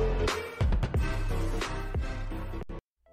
you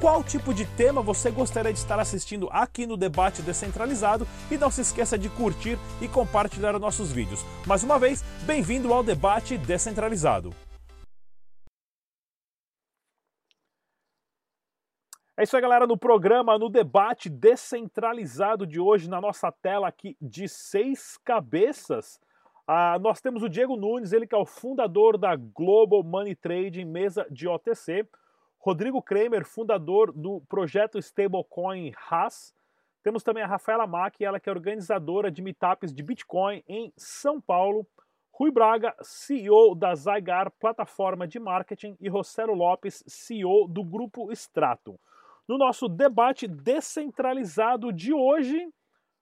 qual tipo de tema você gostaria de estar assistindo aqui no Debate Descentralizado e não se esqueça de curtir e compartilhar nossos vídeos. Mais uma vez, bem-vindo ao Debate Descentralizado. É isso aí, galera, no programa, no debate descentralizado de hoje, na nossa tela aqui de seis cabeças, ah, nós temos o Diego Nunes, ele que é o fundador da Global Money Trading, mesa de OTC. Rodrigo Kramer, fundador do projeto stablecoin Haas. Temos também a Rafaela Mack, ela que é organizadora de meetups de Bitcoin em São Paulo. Rui Braga, CEO da Zygar, plataforma de marketing, e Rossello Lopes, CEO do grupo Stratum. No nosso debate descentralizado de hoje,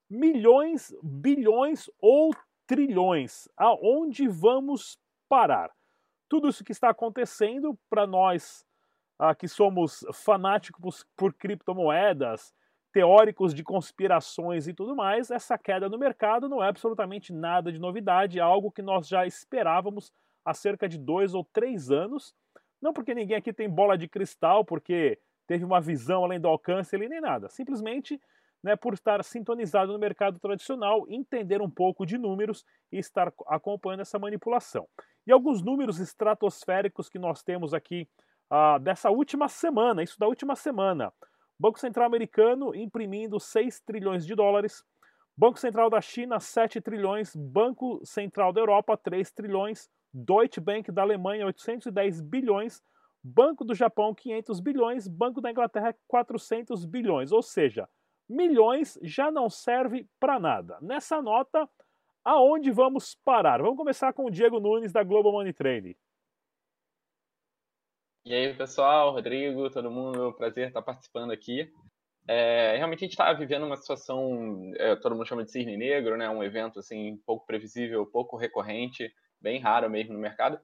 milhões, bilhões ou trilhões. Aonde vamos parar? Tudo isso que está acontecendo para nós ah, que somos fanáticos por criptomoedas, teóricos de conspirações e tudo mais, essa queda no mercado não é absolutamente nada de novidade, é algo que nós já esperávamos há cerca de dois ou três anos. Não porque ninguém aqui tem bola de cristal, porque teve uma visão além do alcance ali, nem nada. Simplesmente né, por estar sintonizado no mercado tradicional, entender um pouco de números e estar acompanhando essa manipulação. E alguns números estratosféricos que nós temos aqui ah, dessa última semana, isso da última semana. Banco Central americano imprimindo 6 trilhões de dólares, Banco Central da China 7 trilhões, Banco Central da Europa 3 trilhões, Deutsche Bank da Alemanha 810 bilhões, Banco do Japão 500 bilhões, Banco da Inglaterra 400 bilhões, ou seja, milhões já não serve para nada. Nessa nota, aonde vamos parar? Vamos começar com o Diego Nunes da Global Money Trade. E aí, pessoal, Rodrigo, todo mundo, prazer estar participando aqui. É, realmente a gente está vivendo uma situação, é, todo mundo chama de cisne negro, né? Um evento assim pouco previsível, pouco recorrente, bem raro mesmo no mercado.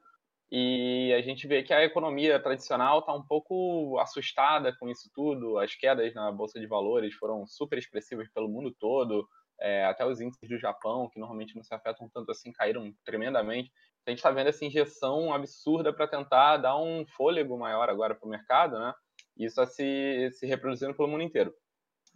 E a gente vê que a economia tradicional está um pouco assustada com isso tudo. As quedas na bolsa de valores foram super expressivas pelo mundo todo. É, até os índices do Japão, que normalmente não se afetam tanto assim, caíram tremendamente a gente está vendo essa injeção absurda para tentar dar um fôlego maior agora para o mercado, né? E isso está se, se reproduzindo pelo mundo inteiro.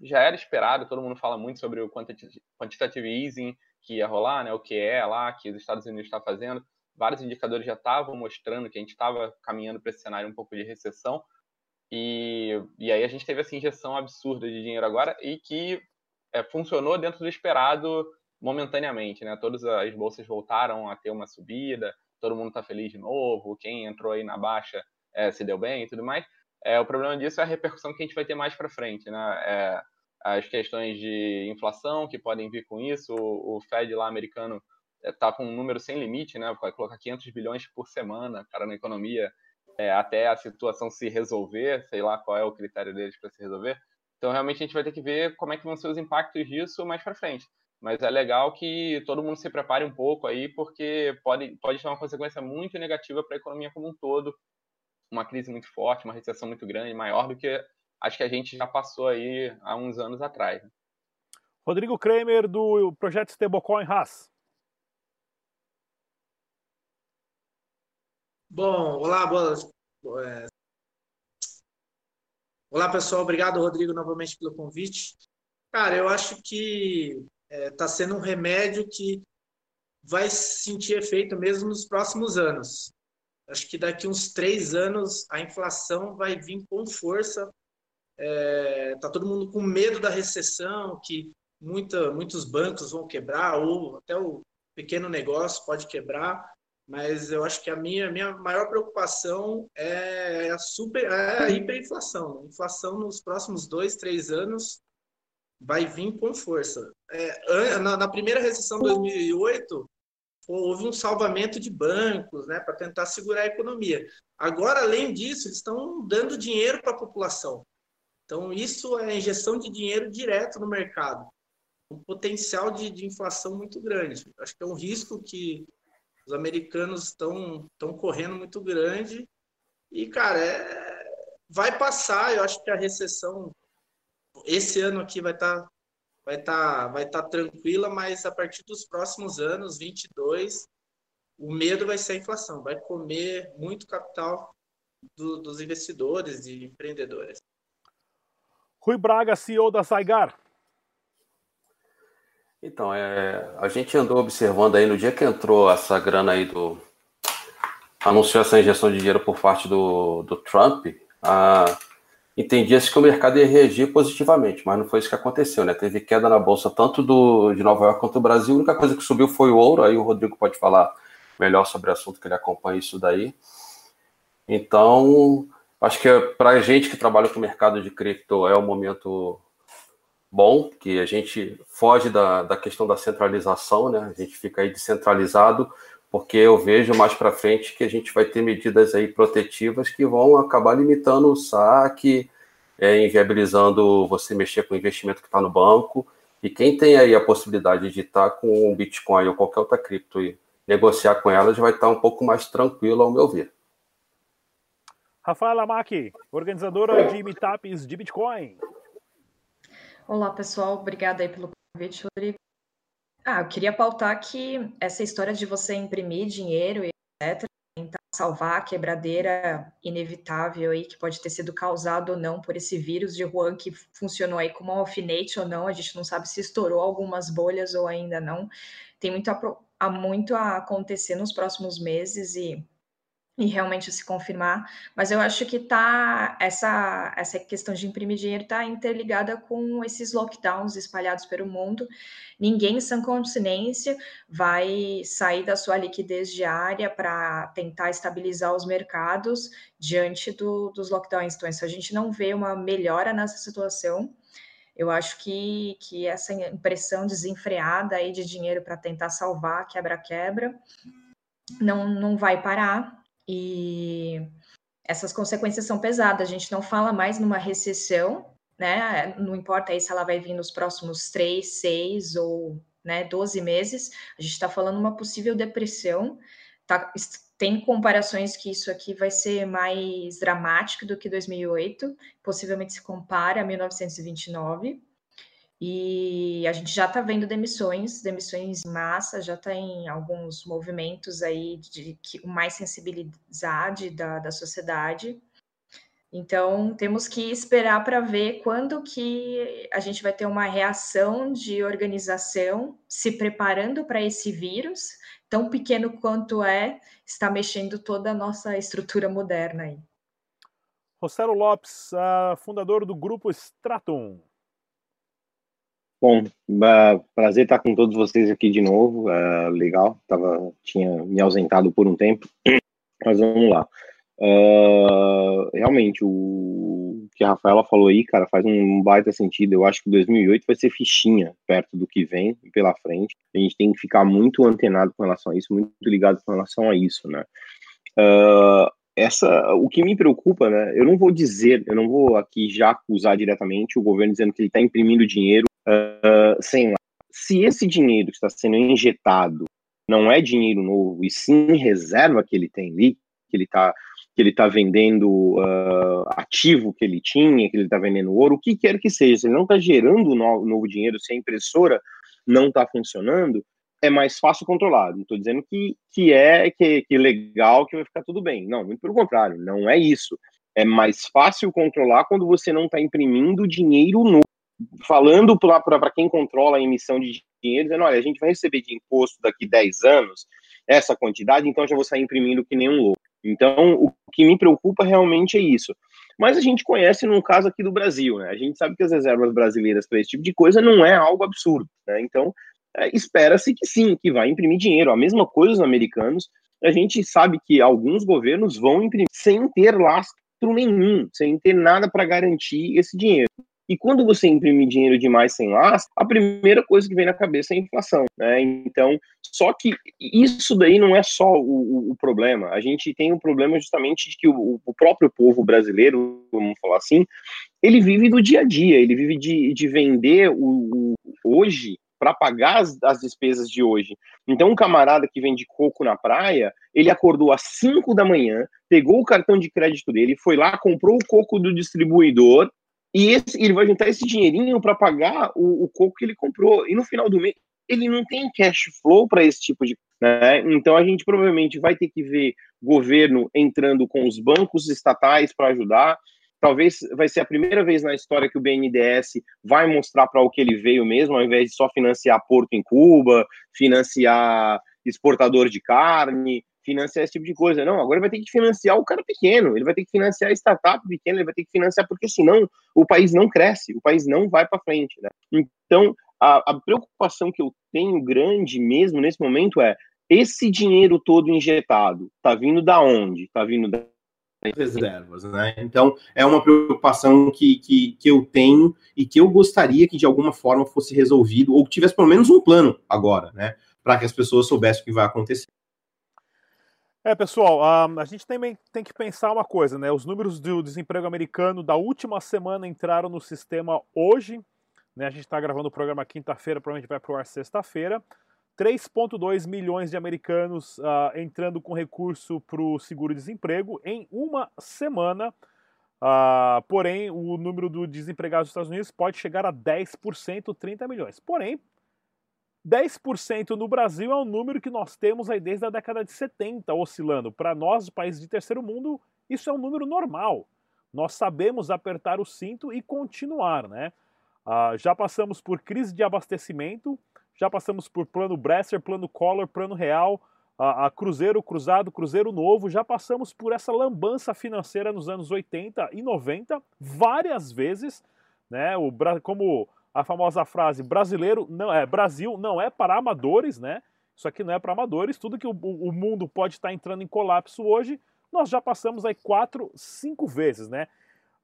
Já era esperado, todo mundo fala muito sobre o quantitative easing que ia rolar, né? O que é lá, que os Estados Unidos está fazendo. Vários indicadores já estavam mostrando que a gente estava caminhando para esse cenário um pouco de recessão. E, e aí a gente teve essa injeção absurda de dinheiro agora e que é, funcionou dentro do esperado momentaneamente, né? Todas as bolsas voltaram a ter uma subida, todo mundo está feliz de novo, quem entrou aí na baixa é, se deu bem e tudo mais. É, o problema disso é a repercussão que a gente vai ter mais para frente, né? É, as questões de inflação que podem vir com isso, o, o Fed lá americano está com um número sem limite, né? Vai colocar 500 bilhões por semana, cara, na economia, é, até a situação se resolver, sei lá qual é o critério deles para se resolver. Então, realmente, a gente vai ter que ver como é que vão ser os impactos disso mais para frente mas é legal que todo mundo se prepare um pouco aí, porque pode, pode ter uma consequência muito negativa para a economia como um todo, uma crise muito forte, uma recessão muito grande, maior do que acho que a gente já passou aí há uns anos atrás. Rodrigo Kramer, do projeto Stablecoin Haas. Bom, olá, boas. É, olá, pessoal. Obrigado, Rodrigo, novamente pelo convite. Cara, eu acho que está é, tá sendo um remédio que vai sentir efeito mesmo nos próximos anos. Acho que daqui uns três anos a inflação vai vir com força. É, tá todo mundo com medo da recessão, que muita, muitos bancos vão quebrar ou até o pequeno negócio pode quebrar. Mas eu acho que a minha, minha maior preocupação é a, super, é a hiperinflação. Inflação nos próximos dois, três anos vai vir com força. É, na, na, primeira recessão de 2008, houve um salvamento de bancos, né, para tentar segurar a economia. Agora, além disso, eles estão dando dinheiro para a população. Então, isso é injeção de dinheiro direto no mercado. Um potencial de, de inflação muito grande. Acho que é um risco que os americanos estão, correndo muito grande. E, cara, é, vai passar. Eu acho que a recessão, esse ano aqui vai estar tá vai estar tá, vai tá tranquila, mas a partir dos próximos anos, 22, o medo vai ser a inflação, vai comer muito capital do, dos investidores e empreendedores. Rui Braga, CEO da Saigar. Então, é, a gente andou observando aí no dia que entrou essa grana aí do. anunciou essa injeção de dinheiro por parte do, do Trump, a, entendia-se que o mercado ia reagir positivamente, mas não foi isso que aconteceu, né? Teve queda na bolsa tanto do, de Nova York quanto do Brasil. A única coisa que subiu foi o ouro, aí o Rodrigo pode falar melhor sobre o assunto que ele acompanha isso daí. Então, acho que para a gente que trabalha com o mercado de cripto é um momento bom, que a gente foge da, da questão da centralização, né? A gente fica aí descentralizado, porque eu vejo mais para frente que a gente vai ter medidas aí protetivas que vão acabar limitando o saque, é, inviabilizando você mexer com o investimento que está no banco. E quem tem aí a possibilidade de estar tá com o Bitcoin ou qualquer outra cripto e negociar com elas vai estar tá um pouco mais tranquilo, ao meu ver. Rafaela Mack, organizadora de meetups de Bitcoin. Olá, pessoal. Obrigada aí pelo convite, Rodrigo. Ah, eu queria pautar que essa história de você imprimir dinheiro e etc., tentar salvar a quebradeira inevitável aí que pode ter sido causado ou não por esse vírus de Wuhan que funcionou aí como um alfinete ou não, a gente não sabe se estourou algumas bolhas ou ainda não. Tem muito a, a muito a acontecer nos próximos meses e e realmente se confirmar, mas eu acho que tá essa essa questão de imprimir dinheiro está interligada com esses lockdowns espalhados pelo mundo. Ninguém sem consciência vai sair da sua liquidez diária para tentar estabilizar os mercados diante do, dos lockdowns. Então, se a gente não vê uma melhora nessa situação, eu acho que, que essa impressão desenfreada aí de dinheiro para tentar salvar quebra-quebra não, não vai parar e essas consequências são pesadas. A gente não fala mais numa recessão, né? Não importa aí se ela vai vir nos próximos três, seis ou né, 12 meses. A gente está falando uma possível depressão. Tá, tem comparações que isso aqui vai ser mais dramático do que 2008, possivelmente se compara a 1929. E a gente já está vendo demissões, demissões em massa, já está em alguns movimentos aí de que mais sensibilidade da, da sociedade. Então temos que esperar para ver quando que a gente vai ter uma reação de organização se preparando para esse vírus, tão pequeno quanto é, está mexendo toda a nossa estrutura moderna aí. Rossello Lopes, uh, fundador do grupo Stratum. Bom, prazer estar com todos vocês aqui de novo. Uh, legal, tava, tinha me ausentado por um tempo, mas vamos lá. Uh, realmente, o que a Rafaela falou aí, cara, faz um baita sentido. Eu acho que 2008 vai ser fichinha perto do que vem pela frente. A gente tem que ficar muito antenado com relação a isso, muito ligado com relação a isso, né? Uh, essa, o que me preocupa, né? Eu não vou dizer, eu não vou aqui já acusar diretamente o governo dizendo que ele está imprimindo dinheiro uh, sem lá. Se esse dinheiro que está sendo injetado não é dinheiro novo, e sim reserva que ele tem ali, que ele está que ele está vendendo uh, ativo que ele tinha, que ele está vendendo ouro, o que quer que seja, se ele não está gerando novo, novo dinheiro, se a impressora não está funcionando, é mais fácil controlar. Não estou dizendo que, que é que, que legal, que vai ficar tudo bem. Não, muito pelo contrário, não é isso. É mais fácil controlar quando você não está imprimindo dinheiro novo falando para quem controla a emissão de dinheiro, dizendo, olha, a gente vai receber de imposto daqui 10 anos essa quantidade, então já vou sair imprimindo que nem um louco. Então, o que me preocupa realmente é isso. Mas a gente conhece no caso aqui do Brasil, né? A gente sabe que as reservas brasileiras para esse tipo de coisa não é algo absurdo, né? Então, é, espera-se que sim, que vai imprimir dinheiro. A mesma coisa os americanos. A gente sabe que alguns governos vão imprimir sem ter lastro nenhum, sem ter nada para garantir esse dinheiro. E quando você imprime dinheiro demais sem lastro, a primeira coisa que vem na cabeça é a inflação. Né? Então, Só que isso daí não é só o, o, problema. A gente tem um problema justamente de que o, o, próprio povo brasileiro, vamos falar assim, ele vive do dia a dia, ele vive de, de vender o, hoje para pagar as, as, despesas de hoje. Então, um camarada que vende coco na praia, ele acordou às 5 da manhã, pegou o cartão de crédito dele, foi lá, comprou o coco do distribuidor e esse, ele vai juntar esse dinheirinho para pagar o, o coco que ele comprou. E no final do mês, ele não tem cash flow para esse tipo de. Né? Então a gente provavelmente vai ter que ver governo entrando com os bancos estatais para ajudar. Talvez vai ser a primeira vez na história que o BNDES vai mostrar para o que ele veio mesmo, ao invés de só financiar porto em Cuba, financiar exportador de carne, financiar esse tipo de coisa. Não, agora vai ter que financiar o cara pequeno, ele vai ter que financiar a startup pequena, ele vai ter que financiar, porque senão o país não cresce, o país não vai para frente. Né? Então, a, a preocupação que eu tenho grande mesmo nesse momento é esse dinheiro todo injetado, tá vindo da onde? Tá vindo da reservas, né? Então é uma preocupação que, que, que eu tenho e que eu gostaria que de alguma forma fosse resolvido ou que tivesse pelo menos um plano agora, né? Para que as pessoas soubessem o que vai acontecer. É, pessoal, a, gente também tem que pensar uma coisa, né? Os números do desemprego americano da última semana entraram no sistema hoje. Né? A gente está gravando o programa quinta-feira, provavelmente vai para o ar sexta-feira. 3,2 milhões de americanos uh, entrando com recurso para o seguro-desemprego em uma semana. Uh, porém, o número do desempregados dos Estados Unidos pode chegar a 10%, 30 milhões. Porém, 10% no Brasil é um número que nós temos aí desde a década de 70 oscilando. Para nós, países de terceiro mundo, isso é um número normal. Nós sabemos apertar o cinto e continuar, né? Uh, já passamos por crise de abastecimento, já passamos por plano Bresser, plano Collor, plano Real, a, a, Cruzeiro Cruzado, Cruzeiro Novo, já passamos por essa lambança financeira nos anos 80 e 90 várias vezes, né? O, como a famosa frase brasileiro não é Brasil não é para amadores, né? Isso aqui não é para amadores. Tudo que o, o mundo pode estar entrando em colapso hoje, nós já passamos aí quatro, cinco vezes, né?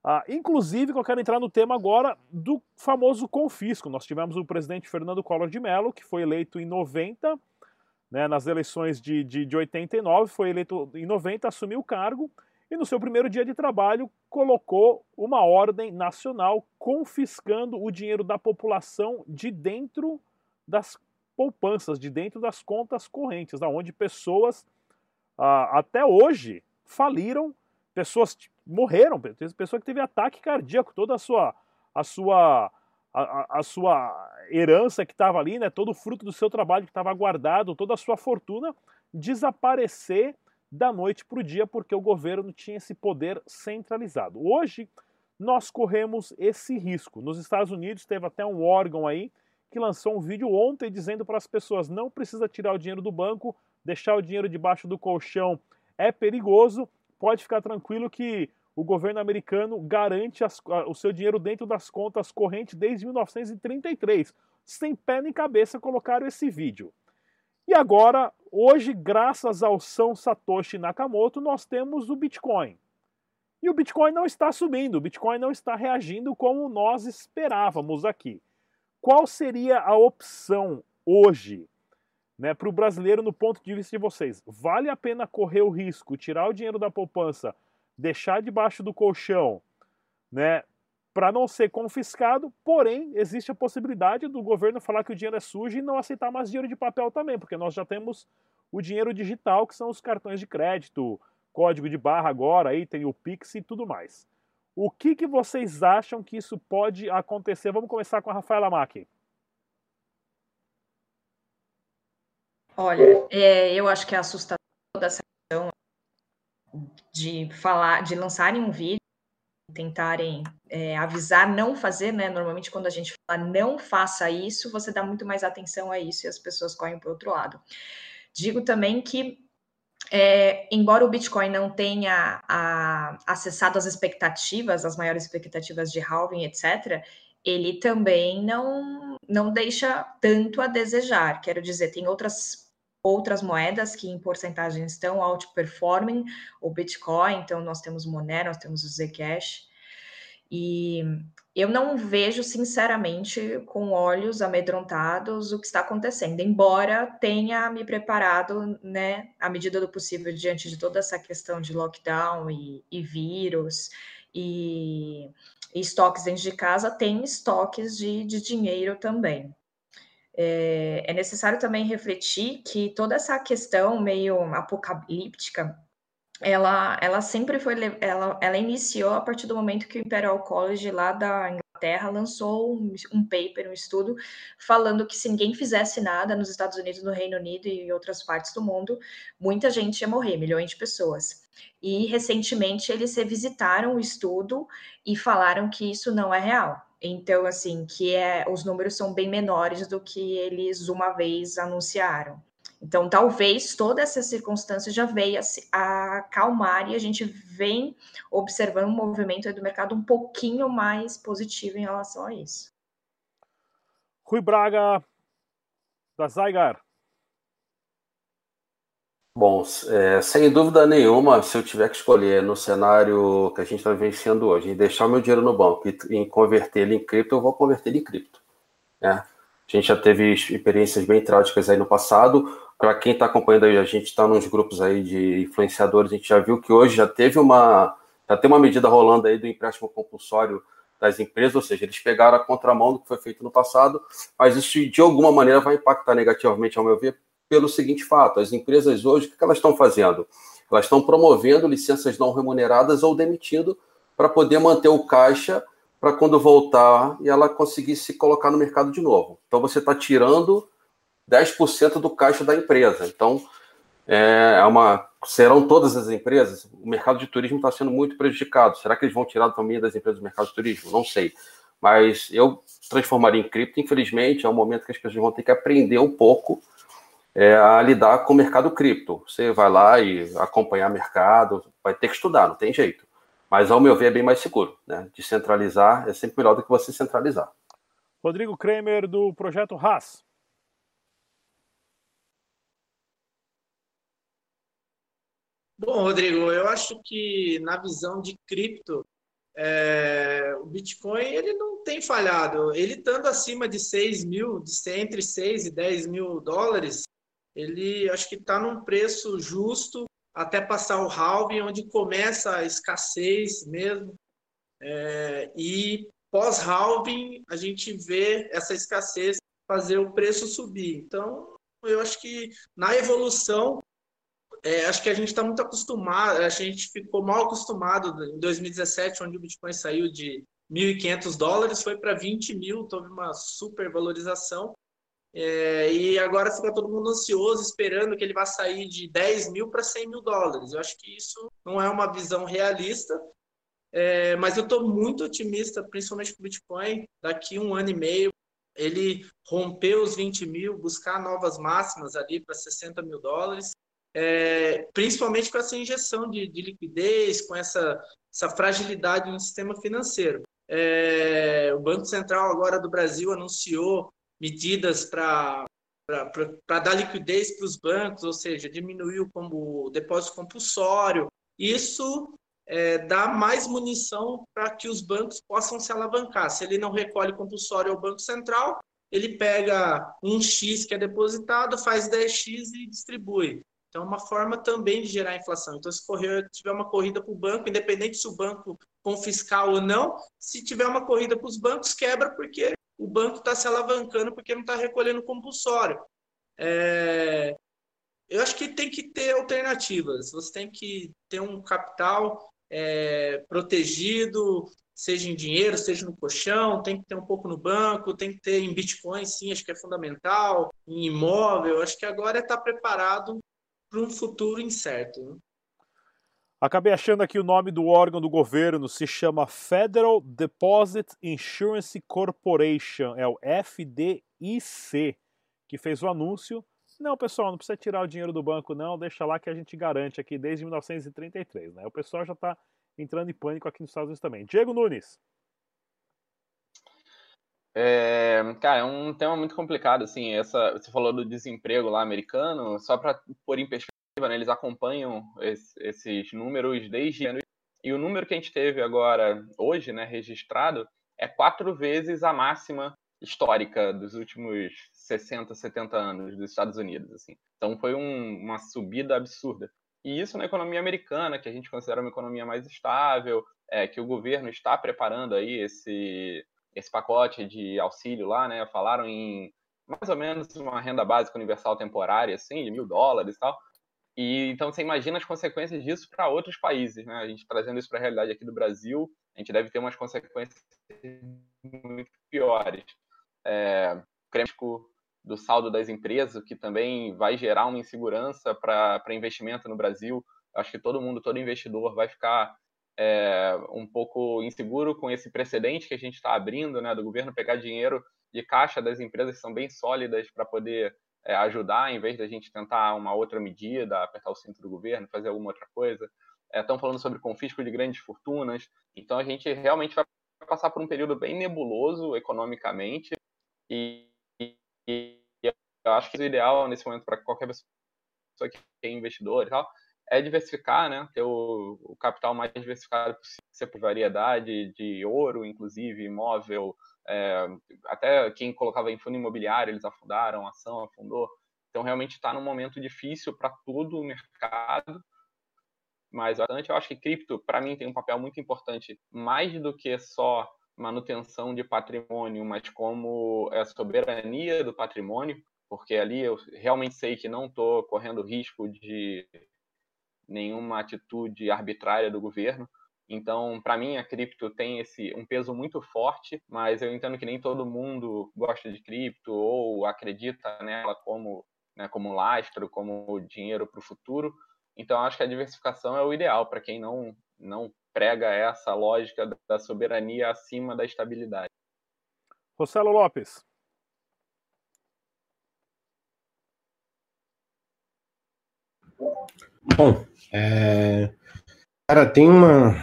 Ah, inclusive, eu quero entrar no tema agora do famoso confisco. Nós tivemos o presidente Fernando Collor de Mello, que foi eleito em 90, né, nas eleições de, de, de 89, foi eleito em 90, assumiu o cargo e no seu primeiro dia de trabalho colocou uma ordem nacional confiscando o dinheiro da população de dentro das poupanças, de dentro das contas correntes, onde pessoas ah, até hoje faliram, pessoas morreram, pessoa que teve ataque cardíaco, toda a sua a sua a, a sua herança que estava ali, né, todo o fruto do seu trabalho que estava guardado, toda a sua fortuna desaparecer da noite para o dia porque o governo tinha esse poder centralizado. Hoje nós corremos esse risco. Nos Estados Unidos teve até um órgão aí que lançou um vídeo ontem dizendo para as pessoas não precisa tirar o dinheiro do banco, deixar o dinheiro debaixo do colchão é perigoso pode ficar tranquilo que o governo americano garante as, o seu dinheiro dentro das contas correntes desde 1933. Sem pé nem cabeça colocaram esse vídeo. E agora, hoje, graças ao São Satoshi Nakamoto, nós temos o Bitcoin. E o Bitcoin não está subindo, o Bitcoin não está reagindo como nós esperávamos aqui. Qual seria a opção hoje né, para o brasileiro no ponto de vista de vocês, vale a pena correr o risco, tirar o dinheiro da poupança, deixar debaixo do colchão, né, para não ser confiscado, porém, existe a possibilidade do governo falar que o dinheiro é sujo e não aceitar mais dinheiro de papel também, porque nós já temos o dinheiro digital, que são os cartões de crédito, código de barra agora, aí tem o Pix e tudo mais. O que, que vocês acham que isso pode acontecer? Vamos começar com a Rafaela Mack. Olha, é, eu acho que é assustador essa questão de falar, de lançarem um vídeo, tentarem é, avisar, não fazer, né? Normalmente, quando a gente fala não faça isso, você dá muito mais atenção a isso e as pessoas correm para o outro lado. Digo também que, é, embora o Bitcoin não tenha a, acessado as expectativas, as maiores expectativas de halving, etc., ele também não, não deixa tanto a desejar. Quero dizer, tem outras outras moedas que em porcentagem estão outperforming o Bitcoin, então nós temos o Monero, nós temos o Zcash, E eu não vejo, sinceramente, com olhos amedrontados o que está acontecendo, embora tenha me preparado, né, à medida do possível, diante de toda essa questão de lockdown e, e vírus e, e, estoques dentro de casa, tem estoques de, de dinheiro também. É, é necessário também refletir que toda essa questão meio apocalíptica ela, ela sempre foi, ela, ela iniciou a partir do momento que o Imperial College lá da Inglaterra lançou um, um paper, um estudo, falando que se ninguém fizesse nada nos Estados Unidos, no Reino Unido e em outras partes do mundo, muita gente ia morrer, milhões de pessoas. E recentemente eles revisitaram o estudo e falaram que isso não é real. Então, assim, que é, os números são bem menores do que eles uma vez anunciaram. Então, talvez toda essa circunstância já veio a acalmar e a gente vem observando um movimento do mercado um pouquinho mais positivo em relação a isso. Rui Braga, da Zygar. Bom, é, sem dúvida nenhuma, se eu tiver que escolher no cenário que a gente está vivenciando hoje, em deixar meu dinheiro no banco e em converter ele em cripto, eu vou converter ele em cripto. Né? A gente já teve experiências bem trágicas aí no passado. Para quem está acompanhando aí, a gente está nos grupos aí de influenciadores, a gente já viu que hoje já teve uma já tem uma medida rolando aí do empréstimo compulsório das empresas, ou seja, eles pegaram a contramão do que foi feito no passado, mas isso de alguma maneira vai impactar negativamente, ao meu ver, pelo seguinte fato: as empresas hoje, o que elas estão fazendo? Elas estão promovendo licenças não remuneradas ou demitindo para poder manter o caixa para quando voltar e ela conseguir se colocar no mercado de novo. Então você está tirando 10% do caixa da empresa. Então é, é uma serão todas as empresas. O mercado de turismo está sendo muito prejudicado. Será que eles vão tirar também das empresas do mercado de turismo? Não sei. Mas eu transformaria em cripto. Infelizmente, é um momento que as pessoas vão ter que aprender um pouco é, a lidar com o mercado cripto. Você vai lá e acompanhar o mercado, vai ter que estudar, não tem jeito. Mas, ao meu ver, é bem mais seguro. Né? Descentralizar é sempre melhor do que você centralizar. Rodrigo Kramer, do Projeto Haas. Bom, Rodrigo, eu acho que na visão de cripto, é, o Bitcoin ele não tem falhado. Ele estando acima de 6 mil, entre 6 e 10 mil dólares, ele acho que está num preço justo até passar o halving, onde começa a escassez mesmo. É, e pós-halving, a gente vê essa escassez fazer o preço subir. Então, eu acho que na evolução, é, acho que a gente está muito acostumado, a gente ficou mal acostumado em 2017, onde o Bitcoin saiu de 1.500 dólares, foi para 20 mil, teve uma super valorização. É, e agora fica todo mundo ansioso, esperando que ele vá sair de 10 mil para 100 mil dólares. Eu acho que isso não é uma visão realista, é, mas eu estou muito otimista, principalmente com o Bitcoin. Daqui um ano e meio, ele romper os 20 mil, buscar novas máximas ali para 60 mil dólares, é, principalmente com essa injeção de, de, liquidez, com essa, essa fragilidade no sistema financeiro. É, o Banco Central agora do Brasil anunciou medidas para dar liquidez para os bancos, ou seja, diminuir o, como, depósito compulsório. Isso é, dá mais munição para que os bancos possam se alavancar. Se ele não recolhe compulsório ao Banco Central, ele pega um X que é depositado, faz 10X e distribui. Então, é uma forma também de gerar inflação. Então, se correr, tiver uma corrida para o banco, independente se o banco confiscar ou não, se tiver uma corrida para os bancos, quebra, porque o banco está se alavancando porque não está recolhendo compulsório. É, eu acho que tem que ter alternativas. Você tem que ter um capital é, protegido, seja em dinheiro, seja no colchão, tem que ter um pouco no banco, tem que ter em Bitcoin, sim, acho que é fundamental, em imóvel. Acho que agora é estar tá preparado para um futuro incerto. Acabei achando aqui o nome do órgão do governo, se chama Federal Deposit Insurance Corporation, é o FDIC, que fez o anúncio. Não, pessoal, não precisa tirar o dinheiro do banco, não, deixa lá que a gente garante aqui desde 1933, né? O pessoal já está entrando em pânico aqui nos Estados Unidos também. Diego Nunes. É, cara, é um tema muito complicado, assim, essa, você falou do desemprego lá americano, só para pôr em perspectiva, né, eles acompanham esse, esses números desde E o número que a gente teve agora, hoje, né, registrado, é quatro vezes a máxima histórica dos últimos 60, 70 anos dos Estados Unidos. Assim. Então foi um, uma subida absurda. E isso na economia americana, que a gente considera uma economia mais estável, é, que o governo está preparando aí esse, esse pacote de auxílio lá, né? Falaram em mais ou menos uma renda básica universal temporária, assim, de mil dólares e tal. E então você imagina as consequências disso para outros países, né? A gente trazendo isso para a realidade aqui do Brasil, a gente deve ter umas consequências muito piores. É, do saldo das empresas, que também vai gerar uma insegurança para investimento no Brasil. Acho que todo mundo, todo investidor vai ficar é, um pouco inseguro com esse precedente que a gente está abrindo, né, do governo pegar dinheiro de caixa das empresas que são bem sólidas para poder é, ajudar, em vez da gente tentar uma outra medida, apertar o cinto do governo, fazer alguma outra coisa. Estão é, falando sobre confisco de grandes fortunas. Então a gente realmente vai passar por um período bem nebuloso economicamente e, e eu acho que o ideal nesse momento para qualquer pessoa que é investidor e tal é diversificar, né? Ter o, o capital mais diversificado possível, por variedade de ouro, inclusive imóvel, é, até quem colocava em fundo imobiliário, eles afundaram, a ação afundou. Então, realmente está num momento difícil para todo o mercado. Mas eu acho que cripto, para mim, tem um papel muito importante, mais do que só manutenção de patrimônio, mas como a soberania do patrimônio, porque ali eu realmente sei que não estou correndo risco de nenhuma atitude arbitrária do governo. Então, para mim, a cripto tem esse um peso muito forte, mas eu entendo que nem todo mundo gosta de cripto ou acredita nela como, né, como lastro, como dinheiro para o futuro. Então, acho que a diversificação é o ideal para quem não, não prega essa lógica da soberania acima da estabilidade. Rossello Lopes. Bom, é... cara, tem uma.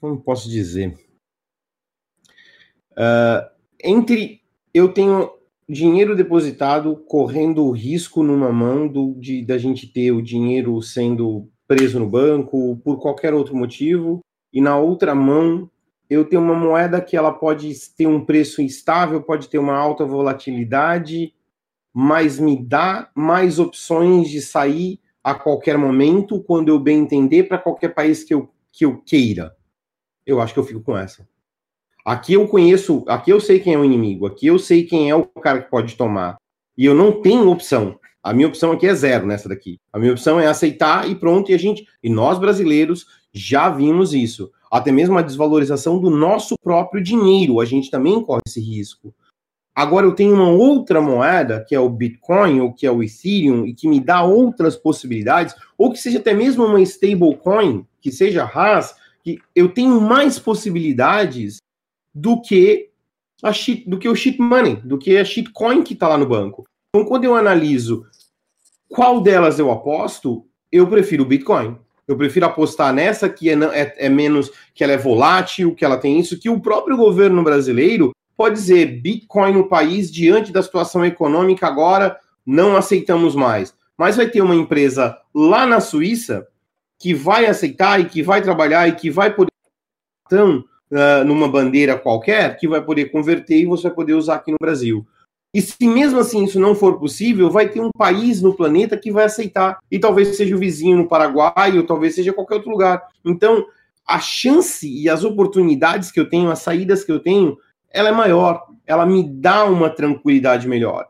Como posso dizer? Uh, entre eu tenho dinheiro depositado correndo o risco numa mão do, de, da gente ter o dinheiro sendo preso no banco por qualquer outro motivo, e na outra mão eu tenho uma moeda que ela pode ter um preço instável, pode ter uma alta volatilidade, mas me dá mais opções de sair a qualquer momento, quando eu bem entender, para qualquer país que eu, que eu queira. Eu acho que eu fico com essa. Aqui eu conheço, aqui eu sei quem é o inimigo, aqui eu sei quem é o cara que pode tomar. E eu não tenho opção. A minha opção aqui é zero nessa daqui. A minha opção é aceitar e pronto, e a gente, e nós brasileiros já vimos isso. Até mesmo a desvalorização do nosso próprio dinheiro, a gente também corre esse risco. Agora eu tenho uma outra moeda, que é o Bitcoin ou que é o Ethereum, e que me dá outras possibilidades, ou que seja até mesmo uma stablecoin, que seja RAS, que eu tenho mais possibilidades do que a shit, do que o shit money, do que a shitcoin que está lá no banco. Então, quando eu analiso qual delas eu aposto, eu prefiro o Bitcoin. Eu prefiro apostar nessa que é, é, é menos, que ela é volátil, que ela tem isso, que o próprio governo brasileiro pode dizer Bitcoin no país, diante da situação econômica agora, não aceitamos mais. Mas vai ter uma empresa lá na Suíça que vai aceitar e que vai trabalhar e que vai poder então, uh, numa bandeira qualquer, que vai poder converter e você vai poder usar aqui no Brasil. E se mesmo assim isso não for possível, vai ter um país no planeta que vai aceitar. E talvez seja o vizinho no Paraguai, ou talvez seja qualquer outro lugar. Então, a chance e as oportunidades que eu tenho, as saídas que eu tenho, ela é maior, ela me dá uma tranquilidade melhor.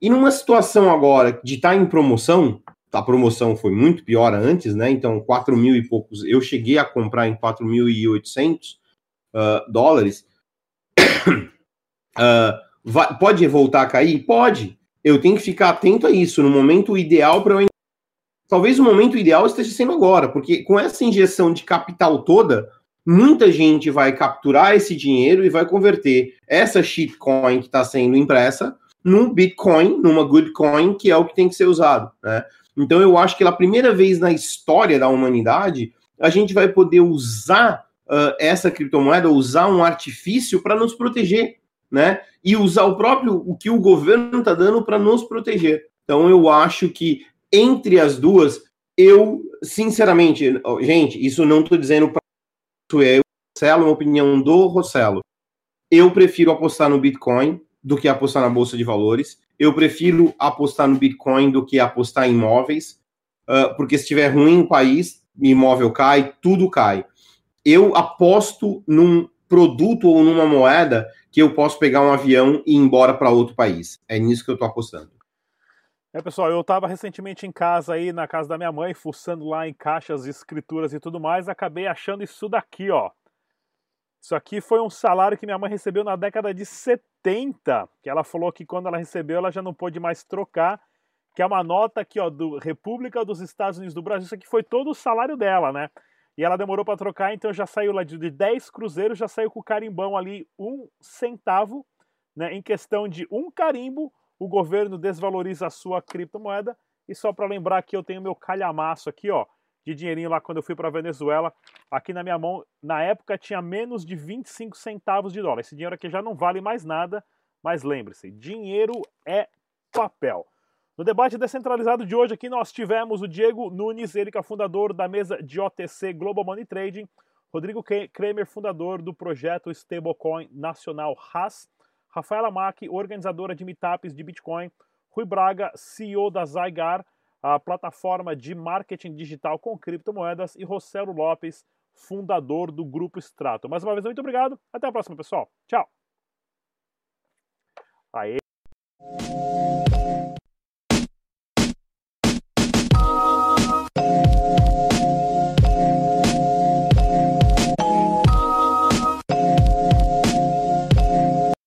E numa situação agora de estar tá em promoção, a promoção foi muito pior antes, né? Então, 4 mil e poucos, eu cheguei a comprar em 4.800 uh, ah, dólares. uh, vai, pode voltar a cair? Pode. Eu tenho que ficar atento a isso. No momento ideal para eu. Talvez o momento ideal esteja sendo agora, porque com essa injeção de capital toda, muita gente vai capturar esse dinheiro e vai converter essa shitcoin que está sendo impressa num Bitcoin, numa good coin, que é o que tem que ser usado. Né? Então eu acho que pela primeira vez na história da humanidade, a gente vai poder usar uh, essa criptomoeda, usar um artifício para nos proteger, né? E usar o próprio o que o governo está dando para nos proteger. Então eu acho que entre as duas eu, sinceramente, gente, isso não estou dizendo para eu, Rossello, uma opinião do Rossello. Eu prefiro apostar no Bitcoin do que apostar na Bolsa de Valores. Eu prefiro apostar no Bitcoin do que apostar em imóveis, uh, porque se estiver ruim o país, imóvel cai, tudo cai. Eu aposto num produto ou numa moeda que eu posso pegar um avião e ir embora para outro país. É nisso que eu estou apostando. É, pessoal, eu estava recentemente em casa aí, na casa da minha mãe, fuçando lá em caixas, escrituras e tudo mais, acabei achando isso daqui, ó. Isso aqui foi um salário que minha mãe recebeu na década de 70, que ela falou que quando ela recebeu ela já não pôde mais trocar, que é uma nota aqui, ó, do República dos Estados Unidos do Brasil. Isso aqui foi todo o salário dela, né? E ela demorou para trocar, então já saiu lá de 10 cruzeiros, já saiu com o carimbão ali um centavo, né? Em questão de um carimbo, o governo desvaloriza a sua criptomoeda. E só para lembrar que eu tenho meu calhamaço aqui, ó, de dinheirinho lá quando eu fui para Venezuela. Aqui na minha mão, na época tinha menos de 25 centavos de dólar. Esse dinheiro aqui já não vale mais nada, mas lembre-se, dinheiro é papel. No debate descentralizado de hoje aqui nós tivemos o Diego Nunes, ele que é fundador da mesa de OTC Global Money Trading, Rodrigo Kramer, fundador do projeto Stablecoin Nacional RAS, Rafaela Mack, organizadora de meetups de Bitcoin, Rui Braga, CEO da Zygar, a plataforma de marketing digital com criptomoedas, e Rossello Lopes, fundador do Grupo Strato. Mais uma vez, muito obrigado. Até a próxima, pessoal. Tchau. Aê.